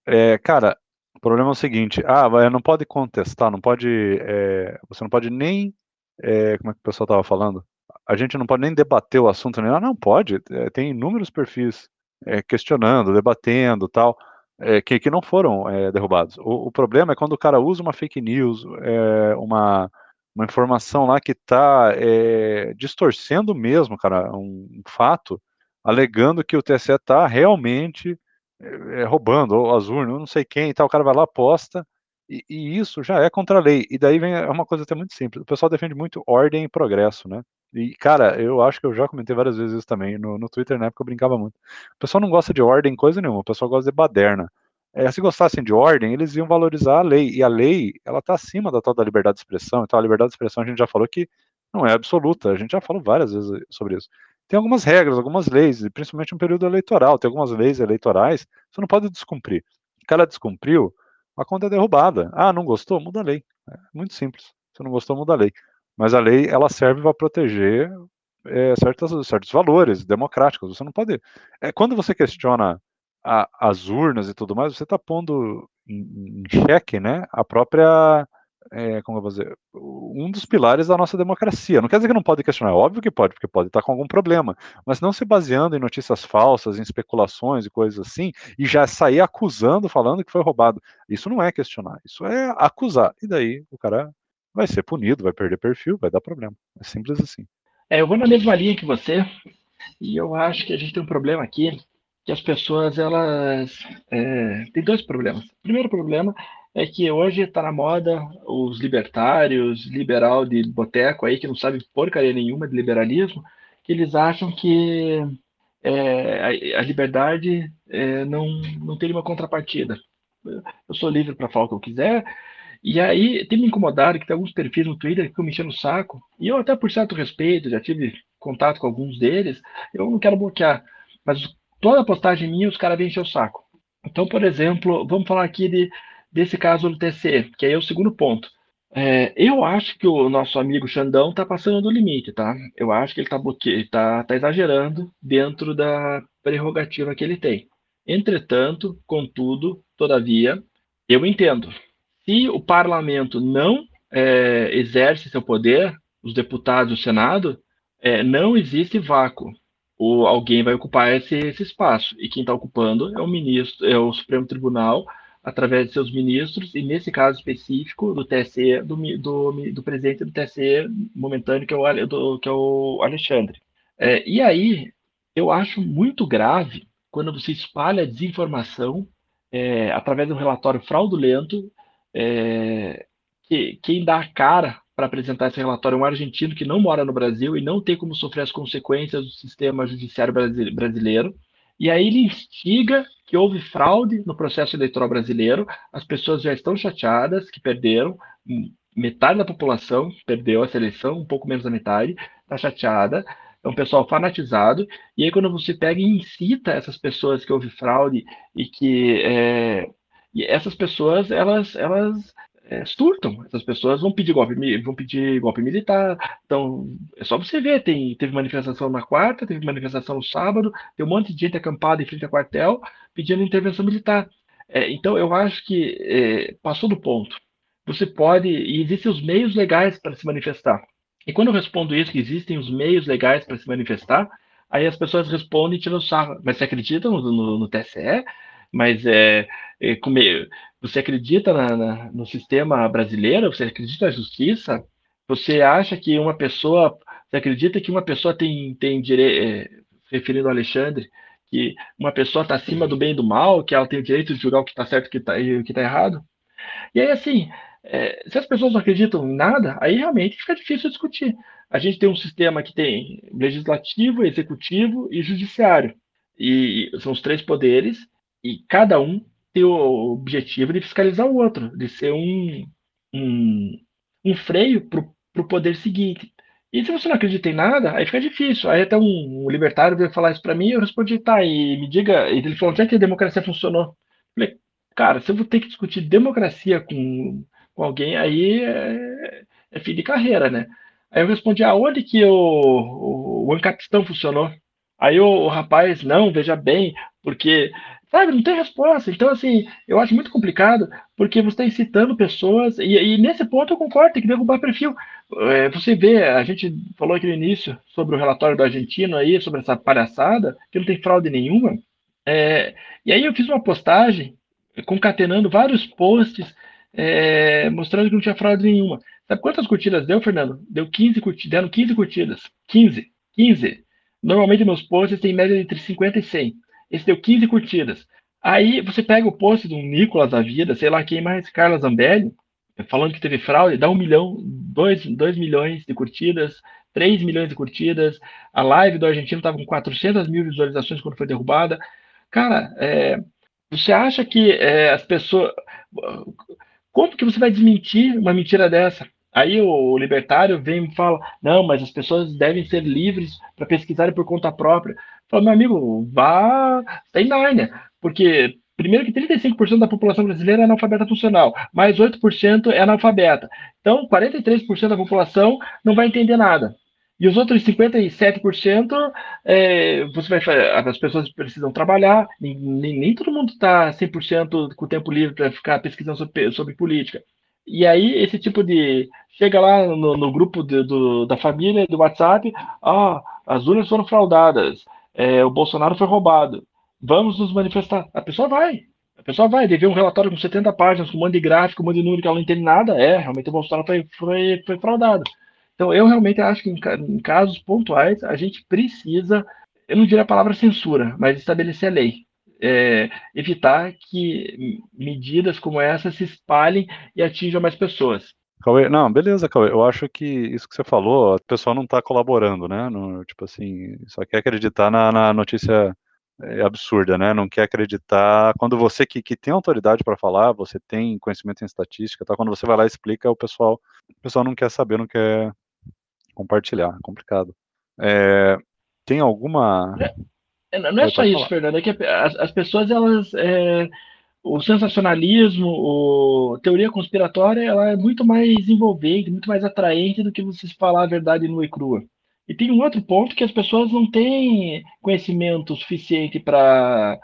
É, cara, o problema é o seguinte, ah, não pode contestar, não pode, é, você não pode nem, é, como é que o pessoal estava falando? A gente não pode nem debater o assunto, nem, ah, não pode, é, tem inúmeros perfis questionando, debatendo tal, que, que não foram derrubados. O, o, problema é quando o cara usa uma fake news, uma, uma informação lá que está distorcendo mesmo, cara, um, um fato, alegando que o TSE está realmente é, roubando as urnas, não sei quem e tal, o cara vai lá, aposta, e, e, isso já é contra a lei. E daí vem é uma coisa até muito simples. O pessoal defende muito ordem e progresso, né? E, cara, eu acho que eu já comentei várias vezes isso também. No, no Twitter, na época, eu brincava muito. O pessoal não gosta de ordem, coisa nenhuma. O pessoal gosta de baderna. É, se gostassem de ordem, eles iam valorizar a lei. E a lei, ela tá acima da tal da liberdade de expressão. Então, a liberdade de expressão a gente já falou que não é absoluta. A gente já falou várias vezes sobre isso tem algumas regras, algumas leis, principalmente no período eleitoral, tem algumas leis eleitorais, você não pode descumprir. O cara descumpriu, a conta é derrubada. Ah, não gostou? Muda a lei. É muito simples. Se não gostou, muda a lei. Mas a lei, ela serve para proteger é, certos, certos valores democráticos. Você não pode. É, quando você questiona a, as urnas e tudo mais, você está pondo em, em xeque né, a própria é, como eu vou dizer, um dos pilares da nossa democracia. Não quer dizer que não pode questionar, é óbvio que pode, porque pode estar com algum problema, mas não se baseando em notícias falsas, em especulações e coisas assim, e já sair acusando, falando que foi roubado. Isso não é questionar, isso é acusar. E daí o cara vai ser punido, vai perder perfil, vai dar problema. É simples assim. É, eu vou na mesma linha que você, e eu acho que a gente tem um problema aqui, que as pessoas, elas... É, tem dois problemas. O primeiro problema é que hoje está na moda os libertários, liberal de boteco aí, que não sabe porcaria nenhuma de liberalismo, que eles acham que é, a, a, liberdade é, não, não tem uma contrapartida. Eu sou livre para falar o que eu quiser, e aí tem me incomodado que tem alguns perfis no Twitter que ficam me enchendo o saco, e eu até por certo respeito, já tive contato com alguns deles, eu não quero bloquear, mas toda postagem minha os caras vêm encher o saco. Então, por exemplo, vamos falar aqui de, desse caso do TCE, que aí é o segundo ponto. É, eu acho que o nosso amigo Xandão está passando do limite, tá? Eu acho que ele está tá, tá exagerando dentro da prerrogativa que ele tem. Entretanto, contudo, todavia, eu entendo. Se o parlamento não é, exerce seu poder, os deputados do Senado, é, não existe vácuo. Ou alguém vai ocupar esse, esse espaço. E quem está ocupando é o ministro, é o Supremo Tribunal, através de seus ministros, e nesse caso específico do TSE, do, do, do presidente do TSE momentâneo, que é o, do, que é o Alexandre. É, e aí, eu acho muito grave quando você espalha desinformação é, através de um relatório fraudulento, é, que quem dá a cara para apresentar esse relatório é um argentino que não mora no Brasil e não tem como sofrer as consequências do sistema judiciário brasileiro. E aí ele instiga que houve fraude no processo eleitoral brasileiro, as pessoas já estão chateadas que perderam, metade da população perdeu essa eleição, um pouco menos da metade, está chateada, é um pessoal fanatizado, e aí quando você pega e incita essas pessoas que houve fraude e que é, e essas pessoas elas elas é, surtam. Essas pessoas vão pedir golpe, vão pedir golpe militar. Então, é só você ver, tem, teve manifestação na quarta, teve manifestação no sábado, tem um monte de gente acampada em frente ao quartel pedindo intervenção militar. É, então, eu acho que é, passou do ponto. Você pode, e existem os meios legais para se manifestar. E quando eu respondo isso, que existem os meios legais para se manifestar, aí as pessoas respondem tirando sarro. Mas você acredita no, no, no TSE? Mas é, é, você acredita na, na, no sistema brasileiro? Você acredita na justiça? Você acha que uma pessoa, você acredita que uma pessoa tem, tem direito, é, referindo ao Alexandre, que uma pessoa está acima do bem e do mal, que ela tem o direito de julgar o que está certo tá, e o que está errado? E aí, assim, é, se as pessoas não acreditam em nada, aí realmente fica difícil discutir. A gente tem um sistema que tem legislativo, executivo e judiciário. E são os três poderes, e cada um ter o objetivo de fiscalizar o outro, de ser um, um, um freio para o poder seguinte. E se você não acredita em nada, aí fica difícil. Aí até um, um libertário veio falar isso para mim, eu respondi, tá, e me diga, e ele falou, onde é que a democracia funcionou? Eu falei, cara, se eu vou ter que discutir democracia com, com alguém, aí é, é fim de carreira, né? Aí eu respondi, aonde que o, o, o Ancapistão funcionou? Aí o, o rapaz, não, veja bem, porque Sabe, não tem resposta. Então, assim, eu acho muito complicado, porque você está incitando pessoas, e, e, nesse ponto eu concordo, tem que derrubar perfil. É, você vê, a gente falou aqui no início sobre o relatório do argentino aí, sobre essa palhaçada, que não tem fraude nenhuma. É, e aí eu fiz uma postagem concatenando vários posts é, mostrando que não tinha fraude nenhuma. Sabe quantas curtidas deu, Fernando? Deu 15 curtidas, deram 15 curtidas. 15. 15. Normalmente meus posts têm média entre 50 e 100. Esse deu 15 curtidas. Aí você pega o post do Nicolas da vida, sei lá quem mais, Carla Zambelli, falando que teve fraude, dá um milhão, dois, dois milhões de curtidas, 3 milhões de curtidas. A live do argentino estava com 400 mil visualizações quando foi derrubada. Cara, é, você acha que é, as pessoas. Como que você vai desmentir uma mentira dessa? Aí o libertário vem e fala: não, mas as pessoas devem ser livres para pesquisarem por conta própria. Fala, meu amigo, vá em Nárnia, porque primeiro que 35% da população brasileira é analfabeta funcional, mais 8% é analfabeta. Então, 43% da população não vai entender nada. E os outros 57%, é, você vai, as pessoas precisam trabalhar, nem, nem, todo mundo está 100% com o tempo livre para ficar pesquisando sobre, sobre, política. E aí, esse tipo de. Chega lá no, no grupo de, do, da família, do WhatsApp, ah, as urnas foram fraudadas, é, o Bolsonaro foi roubado, vamos nos manifestar. A pessoa vai. A pessoa vai, ver um relatório com 70 páginas, com um monte de gráfico, um monte de número que ela não entende nada. É, realmente o Bolsonaro foi, foi, foi fraudado. Então, eu realmente acho que em, em casos pontuais, a gente precisa, eu não diria a palavra censura, mas estabelecer a lei. É, evitar que medidas como essa se espalhem e atinjam mais pessoas. Cauê, não, beleza, Cauê. Eu acho que isso que você falou, o pessoal não está colaborando, né? No, tipo assim, só quer acreditar na, na notícia é, absurda, né? Não quer acreditar. Quando você que, que tem autoridade para falar, você tem conhecimento em estatística, tá? quando você vai lá e explica, o pessoal, o pessoal não quer saber, não quer compartilhar. É complicado. É, tem alguma. É, não é só isso, falar. Fernando, é que as, as pessoas, elas. É, o sensacionalismo, o teoria conspiratória, ela é muito mais envolvente, muito mais atraente do que você falar a verdade nua e crua. E tem um outro ponto que as pessoas não têm conhecimento suficiente para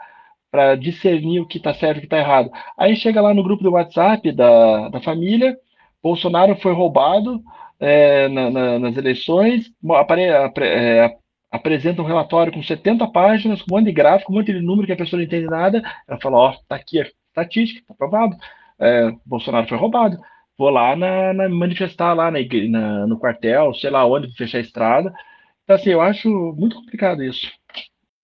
discernir o que está certo e o que está errado. Aí chega lá no grupo do WhatsApp da, da família, Bolsonaro foi roubado é, na, na, nas eleições, apare, é, apresenta um relatório com 70 páginas, com um monte de gráfico, um monte de número que a pessoa não entende nada. Ela fala: Ó, tá aqui a estatística, tá provado. É, Bolsonaro foi roubado. Vou lá na, na manifestar lá na, na, no quartel, sei lá onde, fechar a estrada. Então, assim, eu acho muito complicado isso.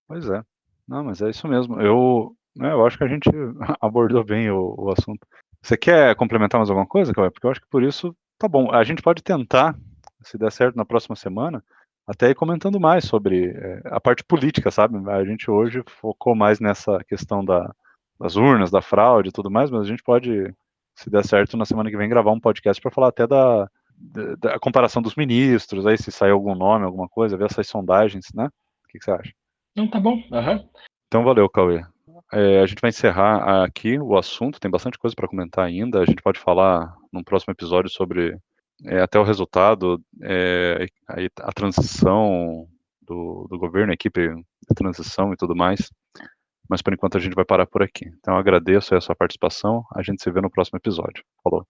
Pois é. Não, mas é isso mesmo. Eu, né, eu acho que a gente abordou bem o, o assunto. Você quer complementar mais alguma coisa, Cauê? Porque eu acho que por isso tá bom. A gente pode tentar, se der certo na próxima semana, até ir comentando mais sobre é, a parte política, sabe? A gente hoje focou mais nessa questão da, das urnas, da fraude e tudo mais, mas a gente pode, se der certo, na semana que vem gravar um podcast para falar até da, da, da, comparação dos ministros, aí se sair algum nome, alguma coisa, ver essas sondagens, né? O que, que você acha? Não, tá bom. Uhum. Então valeu, Cauê. É, a gente vai encerrar aqui o assunto, tem bastante coisa para comentar ainda. A gente pode falar num próximo episódio sobre é, até o resultado, é, a, a, transição do, do, governo, a equipe de transição e tudo mais. Mas por enquanto a gente vai parar por aqui. Então agradeço a sua participação. A gente se vê no próximo episódio. Falou.